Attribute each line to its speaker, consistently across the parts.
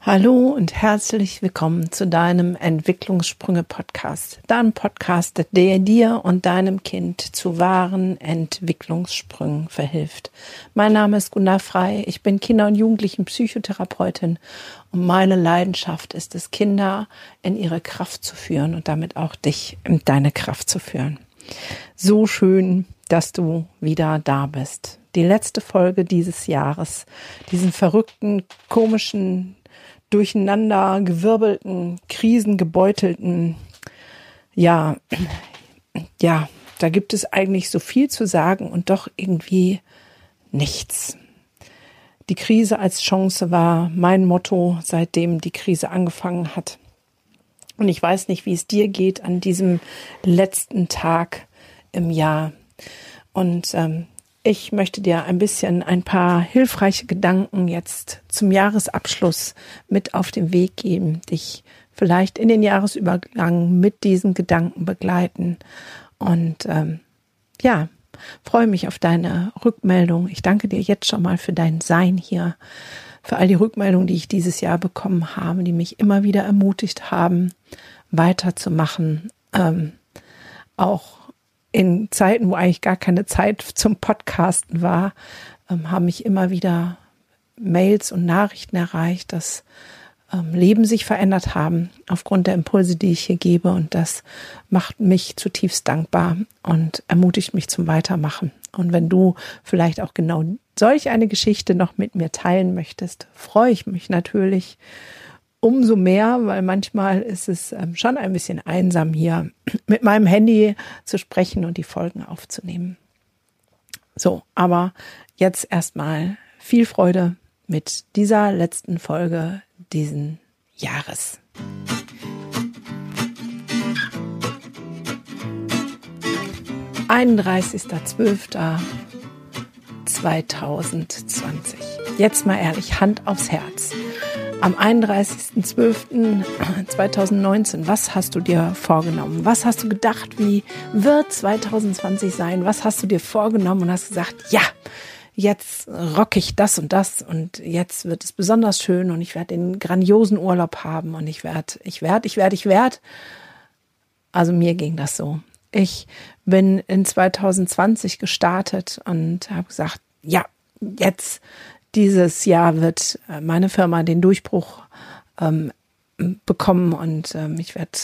Speaker 1: Hallo und herzlich willkommen zu deinem Entwicklungssprünge-Podcast. Deinem Podcast, der dir und deinem Kind zu wahren Entwicklungssprüngen verhilft. Mein Name ist Gunnar Frei. Ich bin Kinder- und Jugendlichen-Psychotherapeutin und meine Leidenschaft ist es, Kinder in ihre Kraft zu führen und damit auch dich in deine Kraft zu führen. So schön, dass du wieder da bist. Die letzte Folge dieses Jahres, diesen verrückten, komischen, durcheinander gewirbelten, krisengebeutelten, ja, ja, da gibt es eigentlich so viel zu sagen und doch irgendwie nichts. Die Krise als Chance war mein Motto, seitdem die Krise angefangen hat. Und ich weiß nicht, wie es dir geht an diesem letzten Tag im Jahr. Und ähm, ich möchte dir ein bisschen ein paar hilfreiche Gedanken jetzt zum Jahresabschluss mit auf den Weg geben, dich vielleicht in den Jahresübergang mit diesen Gedanken begleiten. Und ähm, ja, freue mich auf deine Rückmeldung. Ich danke dir jetzt schon mal für dein Sein hier, für all die Rückmeldungen, die ich dieses Jahr bekommen habe, die mich immer wieder ermutigt haben, weiterzumachen. Ähm, auch in Zeiten, wo eigentlich gar keine Zeit zum Podcasten war, ähm, haben mich immer wieder Mails und Nachrichten erreicht, dass ähm, Leben sich verändert haben aufgrund der Impulse, die ich hier gebe. Und das macht mich zutiefst dankbar und ermutigt mich zum Weitermachen. Und wenn du vielleicht auch genau solch eine Geschichte noch mit mir teilen möchtest, freue ich mich natürlich umso mehr, weil manchmal ist es ähm, schon ein bisschen einsam hier mit meinem Handy zu sprechen und die Folgen aufzunehmen. So, aber jetzt erstmal viel Freude mit dieser letzten Folge diesen Jahres. 2020. Jetzt mal ehrlich, Hand aufs Herz am 31.12.2019, was hast du dir vorgenommen? Was hast du gedacht, wie wird 2020 sein? Was hast du dir vorgenommen und hast gesagt, ja, jetzt rock ich das und das und jetzt wird es besonders schön und ich werde den grandiosen Urlaub haben und ich werde, ich werde, ich werde, ich werde. Also mir ging das so. Ich bin in 2020 gestartet und habe gesagt, ja, jetzt dieses Jahr wird äh, meine Firma den Durchbruch ähm, bekommen und ähm, ich werde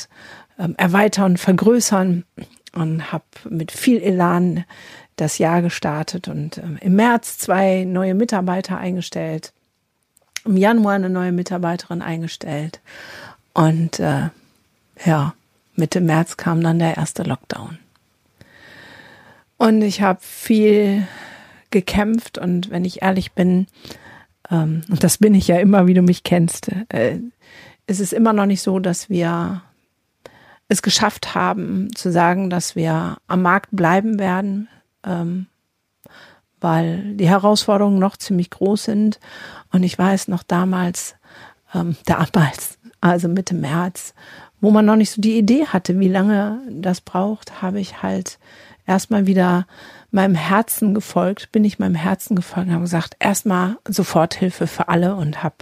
Speaker 1: ähm, erweitern, vergrößern und habe mit viel Elan das Jahr gestartet und ähm, im März zwei neue Mitarbeiter eingestellt, im Januar eine neue Mitarbeiterin eingestellt und äh, ja, Mitte März kam dann der erste Lockdown. Und ich habe viel gekämpft und wenn ich ehrlich bin, ähm, und das bin ich ja immer, wie du mich kennst, äh, ist es immer noch nicht so, dass wir es geschafft haben zu sagen, dass wir am Markt bleiben werden, ähm, weil die Herausforderungen noch ziemlich groß sind. Und ich weiß noch damals, ähm, damals, also Mitte März, wo man noch nicht so die Idee hatte, wie lange das braucht, habe ich halt erstmal wieder meinem Herzen gefolgt, bin ich meinem Herzen gefolgt und habe gesagt, erstmal Soforthilfe für alle und habe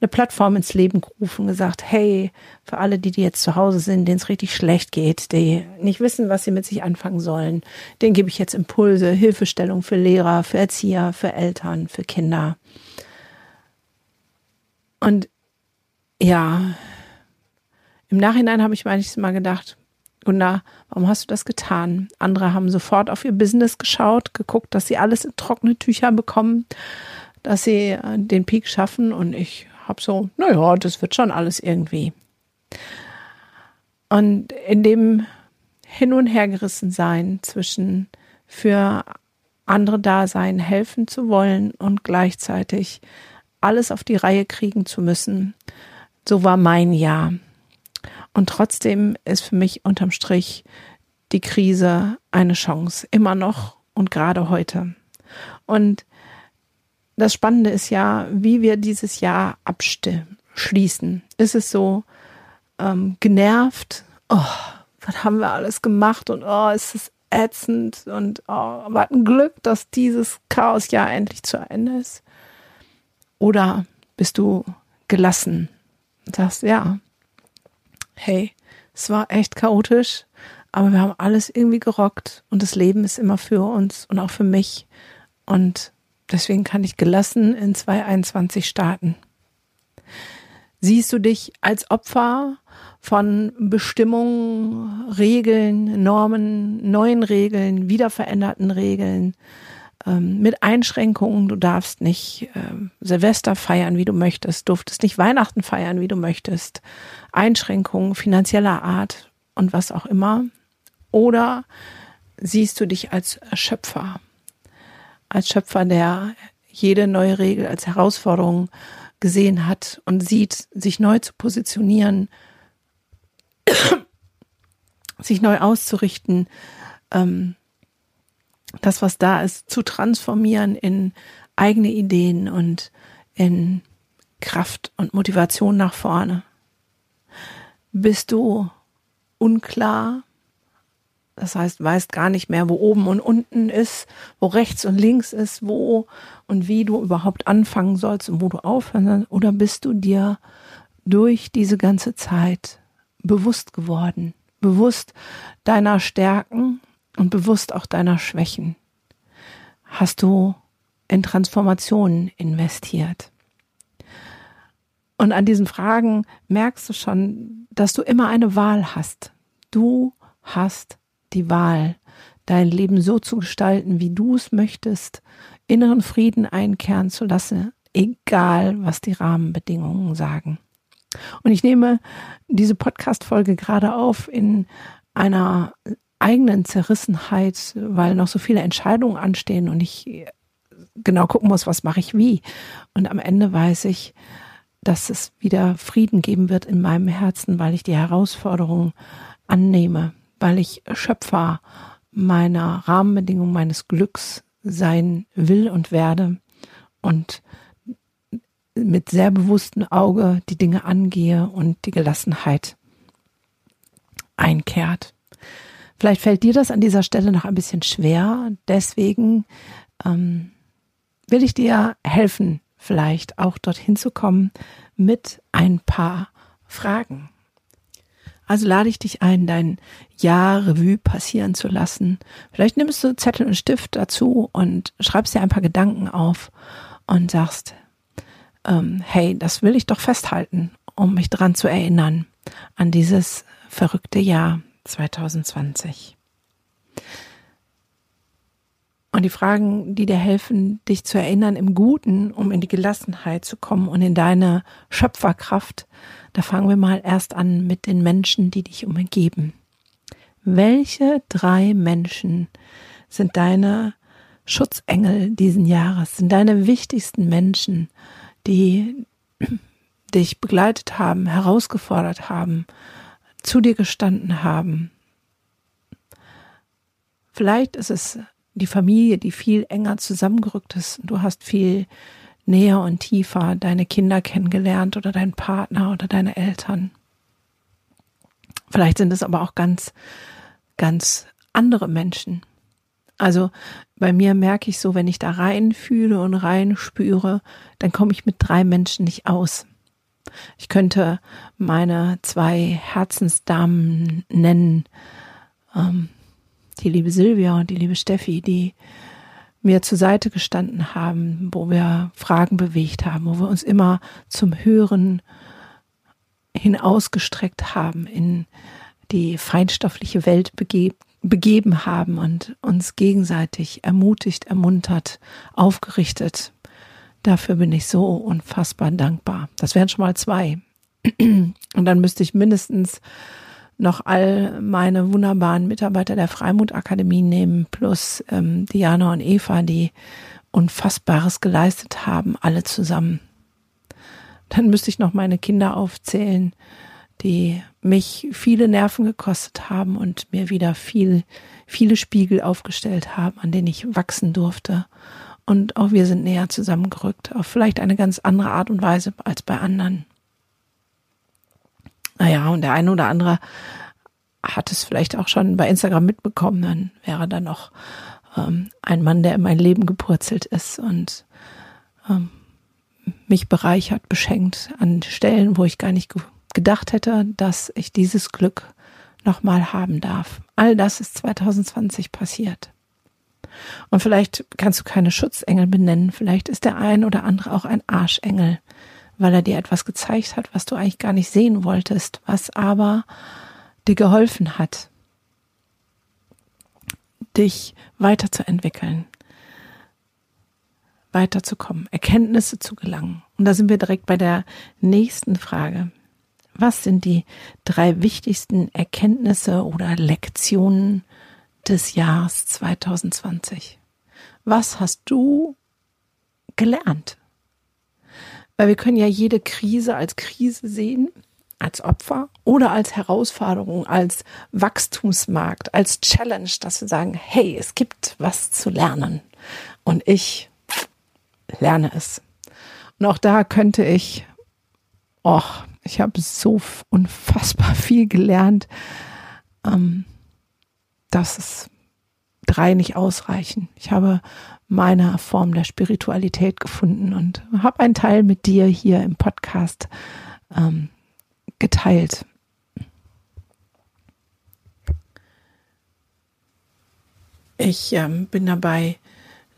Speaker 1: eine Plattform ins Leben gerufen gesagt, hey, für alle, die, die jetzt zu Hause sind, denen es richtig schlecht geht, die nicht wissen, was sie mit sich anfangen sollen, denen gebe ich jetzt Impulse, Hilfestellung für Lehrer, für Erzieher, für Eltern, für Kinder. Und ja, im Nachhinein habe ich manchmal gedacht, Gunnar, warum hast du das getan? Andere haben sofort auf ihr Business geschaut, geguckt, dass sie alles in trockene Tücher bekommen, dass sie äh, den Peak schaffen und ich habe so, naja, das wird schon alles irgendwie. Und in dem Hin- und Hergerissen sein zwischen für andere da sein, helfen zu wollen und gleichzeitig alles auf die Reihe kriegen zu müssen, so war mein Jahr. Und trotzdem ist für mich unterm Strich die Krise eine Chance, immer noch und gerade heute. Und das Spannende ist ja, wie wir dieses Jahr abschließen. Ist es so ähm, genervt? Oh, was haben wir alles gemacht? Und oh, ist es ätzend? Und oh, aber ein Glück, dass dieses Chaosjahr endlich zu Ende ist. Oder bist du gelassen sagst, ja, hey, es war echt chaotisch, aber wir haben alles irgendwie gerockt und das Leben ist immer für uns und auch für mich. Und deswegen kann ich gelassen in 2021 starten. Siehst du dich als Opfer von Bestimmungen, Regeln, Normen, neuen Regeln, wiederveränderten Regeln, ähm, mit Einschränkungen. Du darfst nicht äh, Silvester feiern, wie du möchtest, durftest nicht Weihnachten feiern, wie du möchtest. Einschränkungen finanzieller Art und was auch immer. Oder siehst du dich als Schöpfer, als Schöpfer, der jede neue Regel als Herausforderung gesehen hat und sieht, sich neu zu positionieren, sich neu auszurichten, ähm, das, was da ist, zu transformieren in eigene Ideen und in Kraft und Motivation nach vorne. Bist du unklar? Das heißt, weißt gar nicht mehr, wo oben und unten ist, wo rechts und links ist, wo und wie du überhaupt anfangen sollst und wo du aufhören sollst? Oder bist du dir durch diese ganze Zeit bewusst geworden? Bewusst deiner Stärken, und bewusst auch deiner Schwächen? Hast du in Transformationen investiert? Und an diesen Fragen merkst du schon, dass du immer eine Wahl hast. Du hast die Wahl, dein Leben so zu gestalten, wie du es möchtest, inneren Frieden einkehren zu lassen, egal was die Rahmenbedingungen sagen. Und ich nehme diese Podcast-Folge gerade auf in einer eigenen Zerrissenheit, weil noch so viele Entscheidungen anstehen und ich genau gucken muss, was mache ich wie. Und am Ende weiß ich, dass es wieder Frieden geben wird in meinem Herzen, weil ich die Herausforderungen annehme, weil ich Schöpfer meiner Rahmenbedingungen, meines Glücks sein will und werde und mit sehr bewusstem Auge die Dinge angehe und die Gelassenheit einkehrt. Vielleicht fällt dir das an dieser Stelle noch ein bisschen schwer. Deswegen ähm, will ich dir helfen, vielleicht auch dorthin zu kommen mit ein paar Fragen. Also lade ich dich ein, dein Jahr Revue passieren zu lassen. Vielleicht nimmst du Zettel und Stift dazu und schreibst dir ein paar Gedanken auf und sagst, ähm, hey, das will ich doch festhalten, um mich dran zu erinnern an dieses verrückte Jahr 2020. Und die Fragen, die dir helfen, dich zu erinnern im Guten, um in die Gelassenheit zu kommen und in deine Schöpferkraft, da fangen wir mal erst an mit den Menschen, die dich umgeben. Welche drei Menschen sind deine Schutzengel diesen Jahres, sind deine wichtigsten Menschen, die dich begleitet haben, herausgefordert haben, zu dir gestanden haben. Vielleicht ist es die Familie, die viel enger zusammengerückt ist. Du hast viel näher und tiefer deine Kinder kennengelernt oder deinen Partner oder deine Eltern. Vielleicht sind es aber auch ganz, ganz andere Menschen. Also bei mir merke ich so, wenn ich da rein fühle und rein spüre, dann komme ich mit drei Menschen nicht aus. Ich könnte meine zwei Herzensdamen nennen, ähm, die liebe Silvia und die liebe Steffi, die mir zur Seite gestanden haben, wo wir Fragen bewegt haben, wo wir uns immer zum Hören hinausgestreckt haben, in die feinstoffliche Welt begeben, begeben haben und uns gegenseitig ermutigt, ermuntert, aufgerichtet Dafür bin ich so unfassbar dankbar. Das wären schon mal zwei. Und dann müsste ich mindestens noch all meine wunderbaren Mitarbeiter der Freimut Akademie nehmen, plus ähm, Diana und Eva, die Unfassbares geleistet haben, alle zusammen. Dann müsste ich noch meine Kinder aufzählen, die mich viele Nerven gekostet haben und mir wieder viel, viele Spiegel aufgestellt haben, an denen ich wachsen durfte und auch wir sind näher zusammengerückt, auf vielleicht eine ganz andere Art und Weise als bei anderen. Naja, und der eine oder andere hat es vielleicht auch schon bei Instagram mitbekommen, dann wäre da noch ähm, ein Mann, der in mein Leben gepurzelt ist und ähm, mich bereichert, beschenkt an Stellen, wo ich gar nicht gedacht hätte, dass ich dieses Glück nochmal haben darf. All das ist 2020 passiert. Und vielleicht kannst du keine Schutzengel benennen, vielleicht ist der ein oder andere auch ein Arschengel, weil er dir etwas gezeigt hat, was du eigentlich gar nicht sehen wolltest, was aber dir geholfen hat, dich weiterzuentwickeln, weiterzukommen, Erkenntnisse zu gelangen. Und da sind wir direkt bei der nächsten Frage. Was sind die drei wichtigsten Erkenntnisse oder Lektionen des Jahres 2020? Was hast du gelernt? Weil wir können ja jede Krise als Krise sehen, als Opfer oder als Herausforderung, als Wachstumsmarkt, als Challenge, dass wir sagen, hey, es gibt was zu lernen. Und ich lerne es. Und auch da könnte ich, och, ich habe so unfassbar viel gelernt, ähm, dass es drei nicht ausreichen. Ich habe meine Form der Spiritualität gefunden und habe einen Teil mit dir hier im Podcast ähm, geteilt. Ich ähm, bin dabei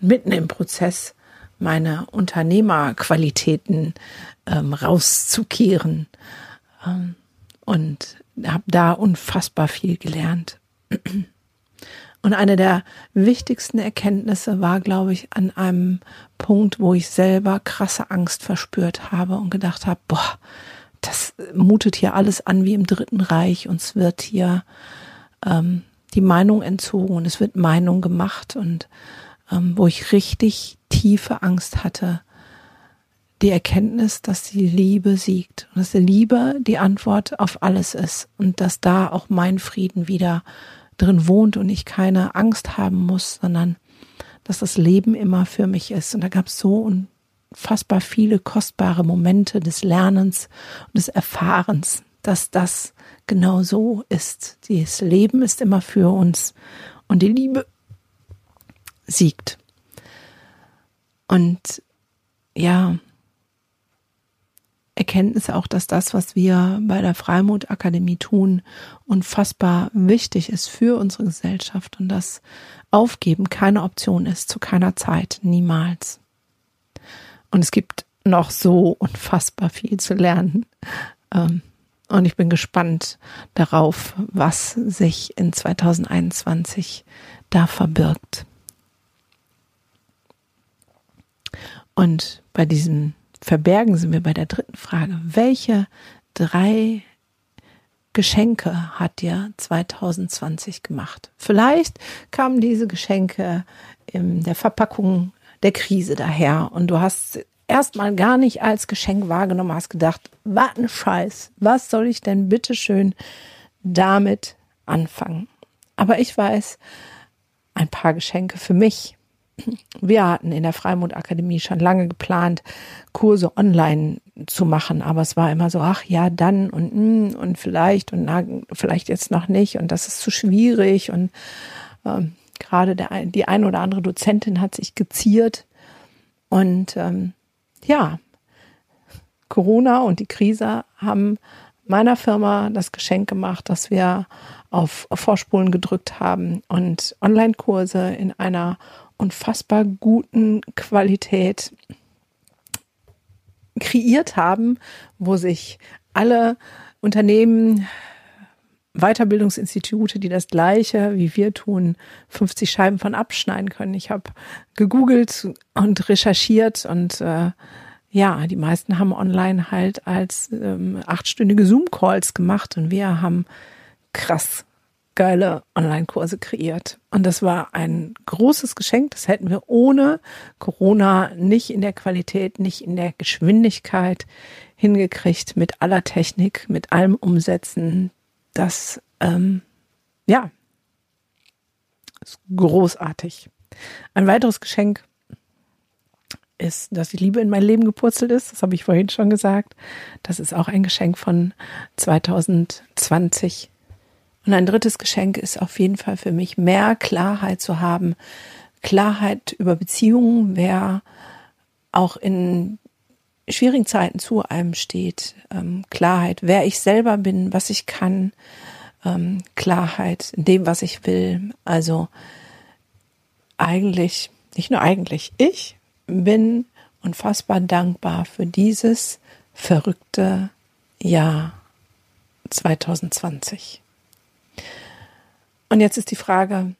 Speaker 1: mitten im Prozess, meine Unternehmerqualitäten ähm, rauszukehren ähm, und habe da unfassbar viel gelernt. Und eine der wichtigsten Erkenntnisse war, glaube ich, an einem Punkt, wo ich selber krasse Angst verspürt habe und gedacht habe, boah, das mutet hier alles an wie im Dritten Reich. Uns wird hier ähm, die Meinung entzogen und es wird Meinung gemacht und ähm, wo ich richtig tiefe Angst hatte, die Erkenntnis, dass die Liebe siegt und dass die Liebe die Antwort auf alles ist und dass da auch mein Frieden wieder drin wohnt und ich keine Angst haben muss, sondern dass das Leben immer für mich ist. Und da gab es so unfassbar viele kostbare Momente des Lernens und des Erfahrens, dass das genau so ist. Das Leben ist immer für uns und die Liebe siegt. Und ja, Erkenntnis auch, dass das, was wir bei der Freimut Akademie tun, unfassbar wichtig ist für unsere Gesellschaft und dass Aufgeben keine Option ist, zu keiner Zeit, niemals. Und es gibt noch so unfassbar viel zu lernen. Ähm, und ich bin gespannt darauf, was sich in 2021 da verbirgt. Und bei diesem Verbergen sind wir bei der dritten Frage. Welche drei Geschenke hat dir 2020 gemacht? Vielleicht kamen diese Geschenke in der Verpackung der Krise daher und du hast erstmal gar nicht als Geschenk wahrgenommen, hast gedacht, was ein Scheiß, was soll ich denn bitte schön damit anfangen? Aber ich weiß, ein paar Geschenke für mich wir hatten in der Freimund Akademie schon lange geplant, Kurse online zu machen, aber es war immer so, ach ja, dann und hm, und vielleicht und na, vielleicht jetzt noch nicht und das ist zu schwierig und ähm, gerade der, die eine oder andere Dozentin hat sich geziert und ähm, ja, Corona und die Krise haben meiner Firma das Geschenk gemacht, dass wir auf Vorspulen gedrückt haben und Online-Kurse in einer unfassbar guten Qualität kreiert haben, wo sich alle Unternehmen, Weiterbildungsinstitute, die das gleiche wie wir tun, 50 Scheiben von abschneiden können. Ich habe gegoogelt und recherchiert und äh, ja, die meisten haben online halt als ähm, achtstündige Zoom-Calls gemacht und wir haben krass geile Online-Kurse kreiert. Und das war ein großes Geschenk. Das hätten wir ohne Corona nicht in der Qualität, nicht in der Geschwindigkeit hingekriegt, mit aller Technik, mit allem Umsetzen. Das, ähm, ja, ist großartig. Ein weiteres Geschenk ist, dass die Liebe in mein Leben gepurzelt ist. Das habe ich vorhin schon gesagt. Das ist auch ein Geschenk von 2020 und ein drittes Geschenk ist auf jeden Fall für mich, mehr Klarheit zu haben. Klarheit über Beziehungen, wer auch in schwierigen Zeiten zu einem steht. Ähm, Klarheit, wer ich selber bin, was ich kann, ähm, Klarheit in dem, was ich will. Also eigentlich, nicht nur eigentlich, ich bin unfassbar dankbar für dieses verrückte Jahr 2020. Und jetzt ist die Frage,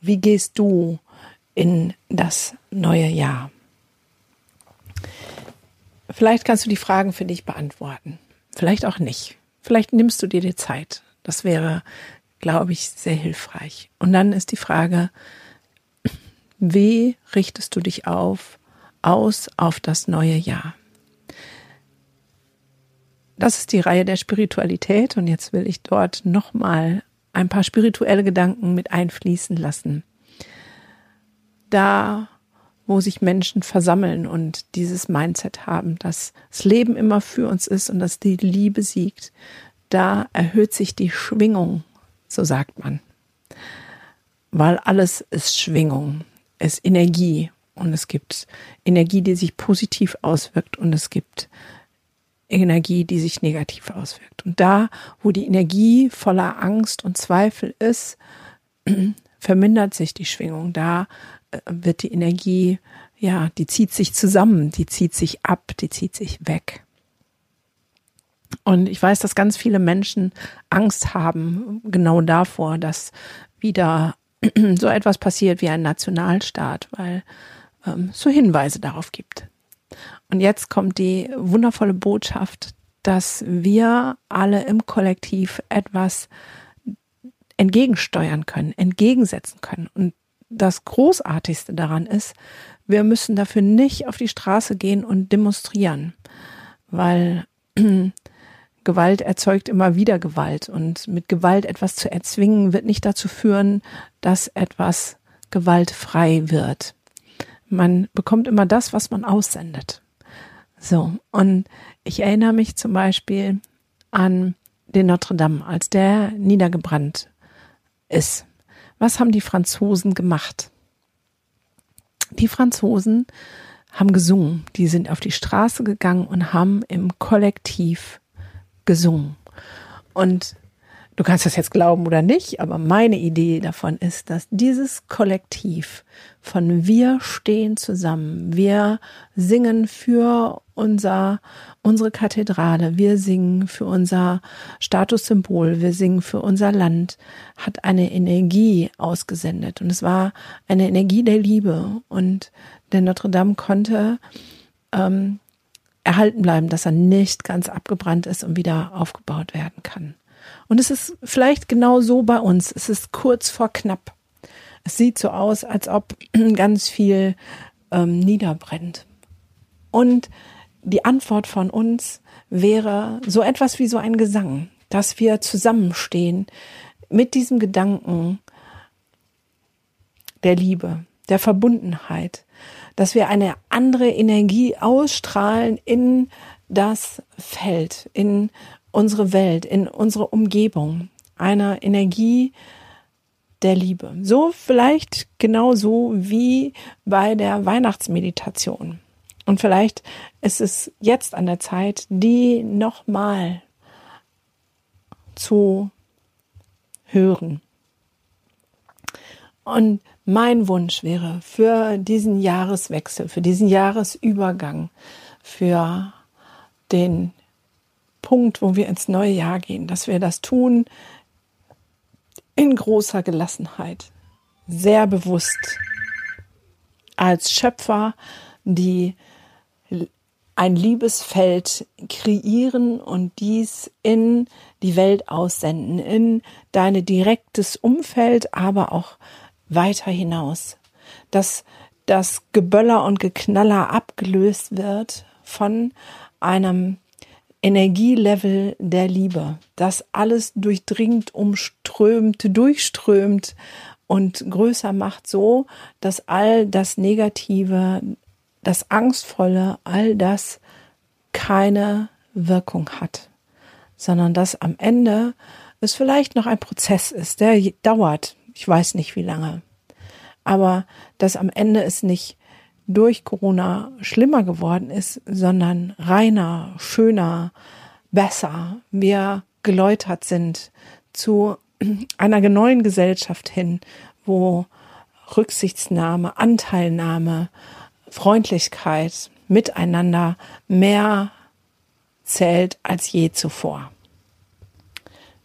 Speaker 1: wie gehst du in das neue Jahr? Vielleicht kannst du die Fragen für dich beantworten. Vielleicht auch nicht. Vielleicht nimmst du dir die Zeit. Das wäre, glaube ich, sehr hilfreich. Und dann ist die Frage, wie richtest du dich auf, aus auf das neue Jahr? Das ist die Reihe der Spiritualität und jetzt will ich dort nochmal ein paar spirituelle Gedanken mit einfließen lassen. Da, wo sich Menschen versammeln und dieses Mindset haben, dass das Leben immer für uns ist und dass die Liebe siegt, da erhöht sich die Schwingung, so sagt man. Weil alles ist Schwingung, ist Energie und es gibt Energie, die sich positiv auswirkt und es gibt Energie, die sich negativ auswirkt. Und da, wo die Energie voller Angst und Zweifel ist, vermindert sich die Schwingung. Da äh, wird die Energie, ja, die zieht sich zusammen, die zieht sich ab, die zieht sich weg. Und ich weiß, dass ganz viele Menschen Angst haben, genau davor, dass wieder so etwas passiert wie ein Nationalstaat, weil ähm, es so Hinweise darauf gibt. Und jetzt kommt die wundervolle Botschaft, dass wir alle im Kollektiv etwas entgegensteuern können, entgegensetzen können. Und das Großartigste daran ist, wir müssen dafür nicht auf die Straße gehen und demonstrieren, weil Gewalt erzeugt immer wieder Gewalt und mit Gewalt etwas zu erzwingen wird nicht dazu führen, dass etwas gewaltfrei wird. Man bekommt immer das, was man aussendet. So, und ich erinnere mich zum Beispiel an den Notre Dame, als der niedergebrannt ist. Was haben die Franzosen gemacht? Die Franzosen haben gesungen, die sind auf die Straße gegangen und haben im Kollektiv gesungen. Und Du kannst das jetzt glauben oder nicht, aber meine Idee davon ist, dass dieses Kollektiv von wir stehen zusammen, wir singen für unser, unsere Kathedrale, wir singen für unser Statussymbol, wir singen für unser Land, hat eine Energie ausgesendet. Und es war eine Energie der Liebe. Und der Notre Dame konnte ähm, erhalten bleiben, dass er nicht ganz abgebrannt ist und wieder aufgebaut werden kann. Und es ist vielleicht genau so bei uns. Es ist kurz vor knapp. Es sieht so aus, als ob ganz viel ähm, niederbrennt. Und die Antwort von uns wäre so etwas wie so ein Gesang, dass wir zusammenstehen mit diesem Gedanken der Liebe, der Verbundenheit, dass wir eine andere Energie ausstrahlen in das Feld, in unsere Welt, in unsere Umgebung, einer Energie der Liebe. So vielleicht genauso wie bei der Weihnachtsmeditation. Und vielleicht ist es jetzt an der Zeit, die nochmal zu hören. Und mein Wunsch wäre für diesen Jahreswechsel, für diesen Jahresübergang, für den Punkt, wo wir ins neue Jahr gehen, dass wir das tun in großer Gelassenheit, sehr bewusst als Schöpfer, die ein Liebesfeld kreieren und dies in die Welt aussenden, in deine direktes Umfeld, aber auch weiter hinaus, dass das Geböller und Geknaller abgelöst wird von einem Energielevel der Liebe, das alles durchdringt, umströmt, durchströmt und größer macht, so dass all das Negative, das Angstvolle, all das keine Wirkung hat, sondern dass am Ende es vielleicht noch ein Prozess ist, der dauert, ich weiß nicht wie lange, aber dass am Ende es nicht durch Corona schlimmer geworden ist, sondern reiner, schöner, besser. Wir geläutert sind zu einer neuen Gesellschaft hin, wo Rücksichtsnahme, Anteilnahme, Freundlichkeit, Miteinander mehr zählt als je zuvor.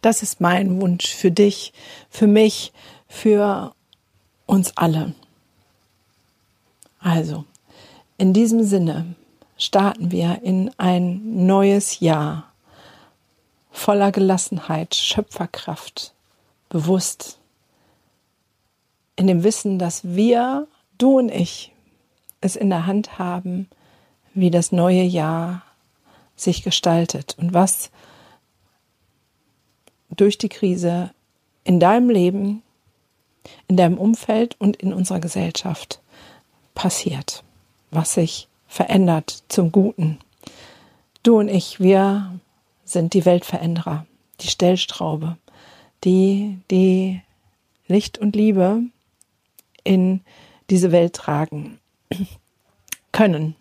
Speaker 1: Das ist mein Wunsch für dich, für mich, für uns alle. Also, in diesem Sinne starten wir in ein neues Jahr voller Gelassenheit, Schöpferkraft, bewusst, in dem Wissen, dass wir, du und ich, es in der Hand haben, wie das neue Jahr sich gestaltet und was durch die Krise in deinem Leben, in deinem Umfeld und in unserer Gesellschaft passiert, was sich verändert zum Guten. Du und ich, wir sind die Weltveränderer, die Stellstraube, die die Licht und Liebe in diese Welt tragen können.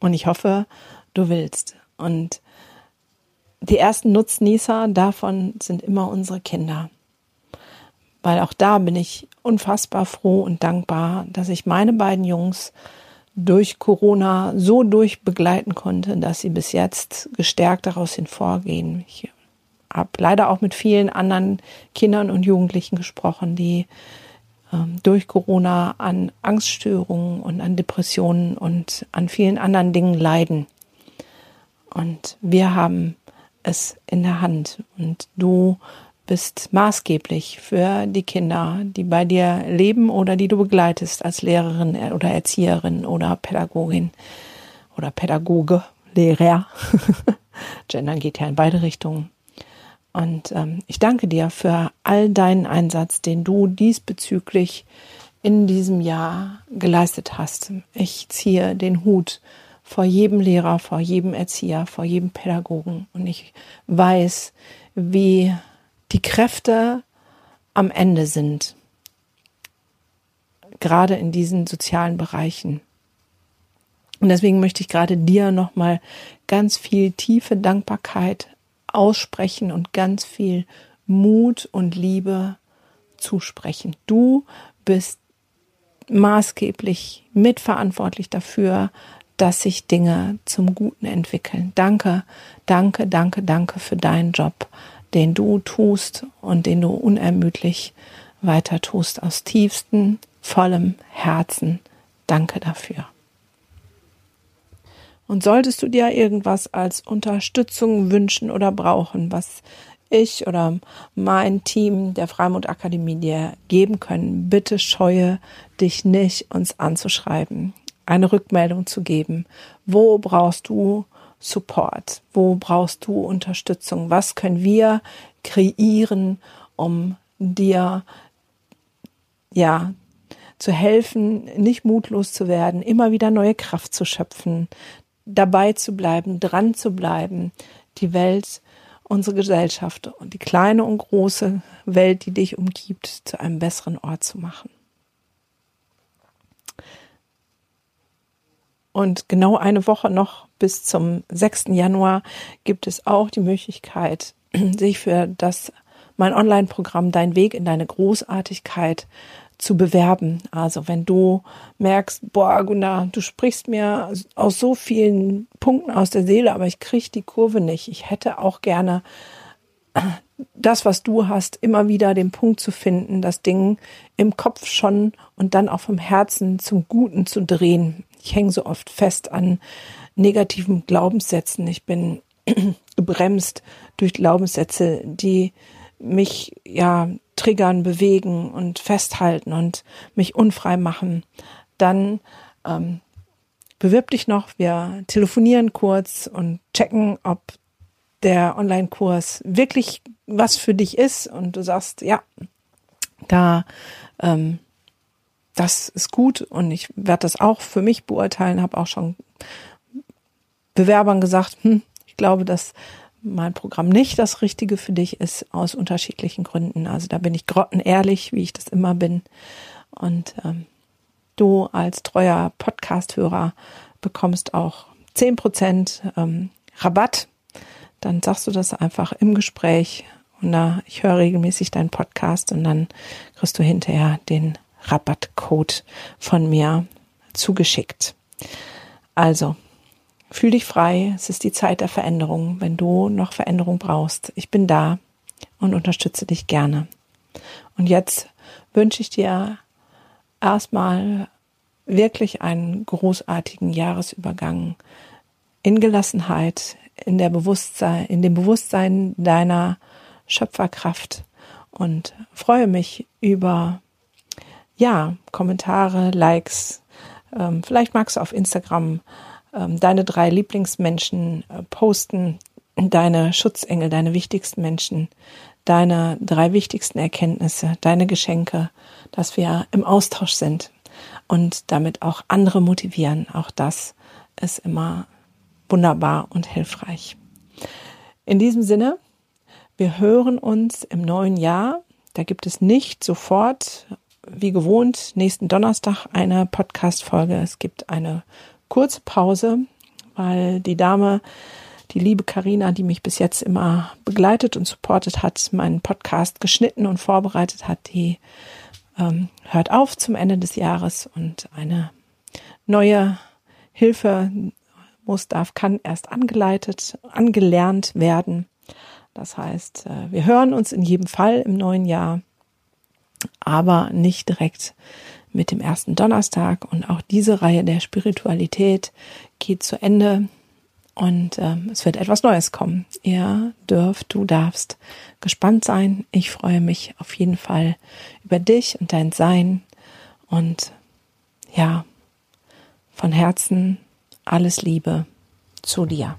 Speaker 1: Und ich hoffe, du willst. Und die ersten Nutznießer davon sind immer unsere Kinder. Weil auch da bin ich unfassbar froh und dankbar, dass ich meine beiden Jungs durch Corona so durchbegleiten konnte, dass sie bis jetzt gestärkt daraus hinvorgehen. Ich habe leider auch mit vielen anderen Kindern und Jugendlichen gesprochen, die ähm, durch Corona an Angststörungen und an Depressionen und an vielen anderen Dingen leiden. Und wir haben es in der Hand. Und du bist maßgeblich für die Kinder, die bei dir leben oder die du begleitest als Lehrerin oder Erzieherin oder Pädagogin oder Pädagoge, Lehrer. Gendern geht ja in beide Richtungen. Und ähm, ich danke dir für all deinen Einsatz, den du diesbezüglich in diesem Jahr geleistet hast. Ich ziehe den Hut vor jedem Lehrer, vor jedem Erzieher, vor jedem Pädagogen. Und ich weiß, wie die Kräfte am Ende sind, gerade in diesen sozialen Bereichen. Und deswegen möchte ich gerade dir nochmal ganz viel tiefe Dankbarkeit aussprechen und ganz viel Mut und Liebe zusprechen. Du bist maßgeblich mitverantwortlich dafür, dass sich Dinge zum Guten entwickeln. Danke, danke, danke, danke für deinen Job, den du tust und den du unermüdlich weiter tust aus tiefstem, vollem Herzen. Danke dafür. Und solltest du dir irgendwas als Unterstützung wünschen oder brauchen, was ich oder mein Team der Freimut Akademie dir geben können, bitte scheue dich nicht, uns anzuschreiben eine Rückmeldung zu geben. Wo brauchst du Support? Wo brauchst du Unterstützung? Was können wir kreieren, um dir, ja, zu helfen, nicht mutlos zu werden, immer wieder neue Kraft zu schöpfen, dabei zu bleiben, dran zu bleiben, die Welt, unsere Gesellschaft und die kleine und große Welt, die dich umgibt, zu einem besseren Ort zu machen. Und genau eine Woche noch bis zum 6. Januar gibt es auch die Möglichkeit, sich für das mein Online-Programm Dein Weg in deine Großartigkeit zu bewerben. Also wenn du merkst, boah, Gunda, du sprichst mir aus so vielen Punkten aus der Seele, aber ich kriege die Kurve nicht. Ich hätte auch gerne das, was du hast, immer wieder den Punkt zu finden, das Ding im Kopf schon und dann auch vom Herzen zum Guten zu drehen. Ich hänge so oft fest an negativen Glaubenssätzen. Ich bin gebremst durch Glaubenssätze, die mich ja triggern, bewegen und festhalten und mich unfrei machen. Dann ähm, bewirb dich noch. Wir telefonieren kurz und checken, ob der Online-Kurs wirklich was für dich ist und du sagst, ja, da ähm, das ist gut und ich werde das auch für mich beurteilen, habe auch schon Bewerbern gesagt, hm, ich glaube, dass mein Programm nicht das Richtige für dich ist, aus unterschiedlichen Gründen. Also da bin ich grottenehrlich, wie ich das immer bin. Und ähm, Du als treuer Podcast-Hörer bekommst auch zehn Prozent ähm, Rabatt. Dann sagst du das einfach im Gespräch und da ich höre regelmäßig deinen Podcast und dann kriegst du hinterher den Rabattcode von mir zugeschickt. Also, fühl dich frei. Es ist die Zeit der Veränderung. Wenn du noch Veränderung brauchst, ich bin da und unterstütze dich gerne. Und jetzt wünsche ich dir erstmal wirklich einen großartigen Jahresübergang in Gelassenheit, in der Bewusstsein, in dem Bewusstsein deiner Schöpferkraft und freue mich über ja, Kommentare, Likes. Ähm, vielleicht magst du auf Instagram ähm, deine drei Lieblingsmenschen äh, posten, deine Schutzengel, deine wichtigsten Menschen, deine drei wichtigsten Erkenntnisse, deine Geschenke, dass wir im Austausch sind und damit auch andere motivieren. Auch das ist immer wunderbar und hilfreich. In diesem Sinne, wir hören uns im neuen Jahr. Da gibt es nicht sofort, wie gewohnt, nächsten Donnerstag eine Podcast-Folge. Es gibt eine kurze Pause, weil die Dame, die liebe Karina, die mich bis jetzt immer begleitet und supportet hat, meinen Podcast geschnitten und vorbereitet hat, die ähm, hört auf zum Ende des Jahres und eine neue Hilfe muss, darf, kann erst angeleitet, angelernt werden. Das heißt, äh, wir hören uns in jedem Fall im neuen Jahr, aber nicht direkt mit dem ersten Donnerstag. Und auch diese Reihe der Spiritualität geht zu Ende und äh, es wird etwas Neues kommen. Ihr dürft, du darfst gespannt sein. Ich freue mich auf jeden Fall über dich und dein Sein und ja, von Herzen alles Liebe zu dir.